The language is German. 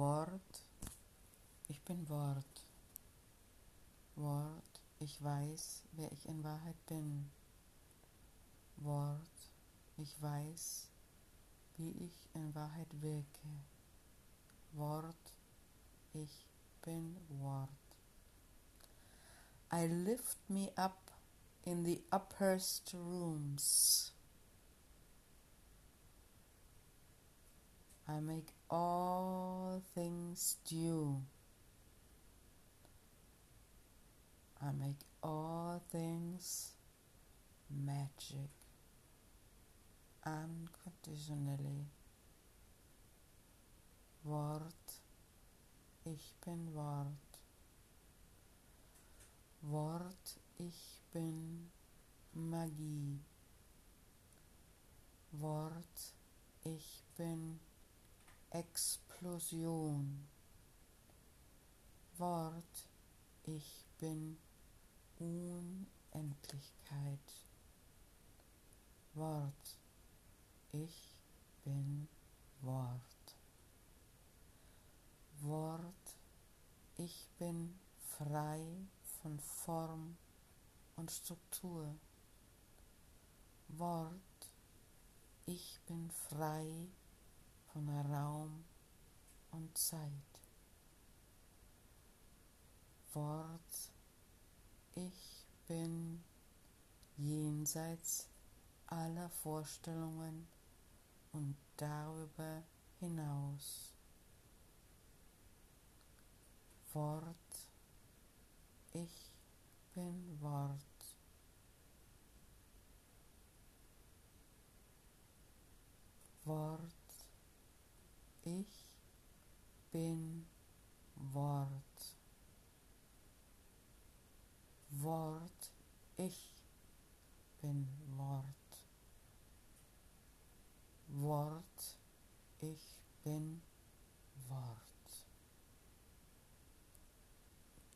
Wort, ich bin Wort. Wort, ich weiß, wer ich in Wahrheit bin. Wort, ich weiß, wie ich in Wahrheit wirke. Wort, ich bin Wort. I lift me up in the upperst rooms. I make all things due. I make all things magic unconditionally. Wort, ich bin Wort. Wort, ich bin Magie. Wort, ich bin Explosion. Wort, ich bin Unendlichkeit. Wort, ich bin Wort. Wort, ich bin frei von Form und Struktur. Wort, ich bin frei von Raum und Zeit. Wort, ich bin jenseits aller Vorstellungen und darüber hinaus. Wort, ich bin Wort. Wort, ich bin Wort. Wort, ich bin Wort. Wort, ich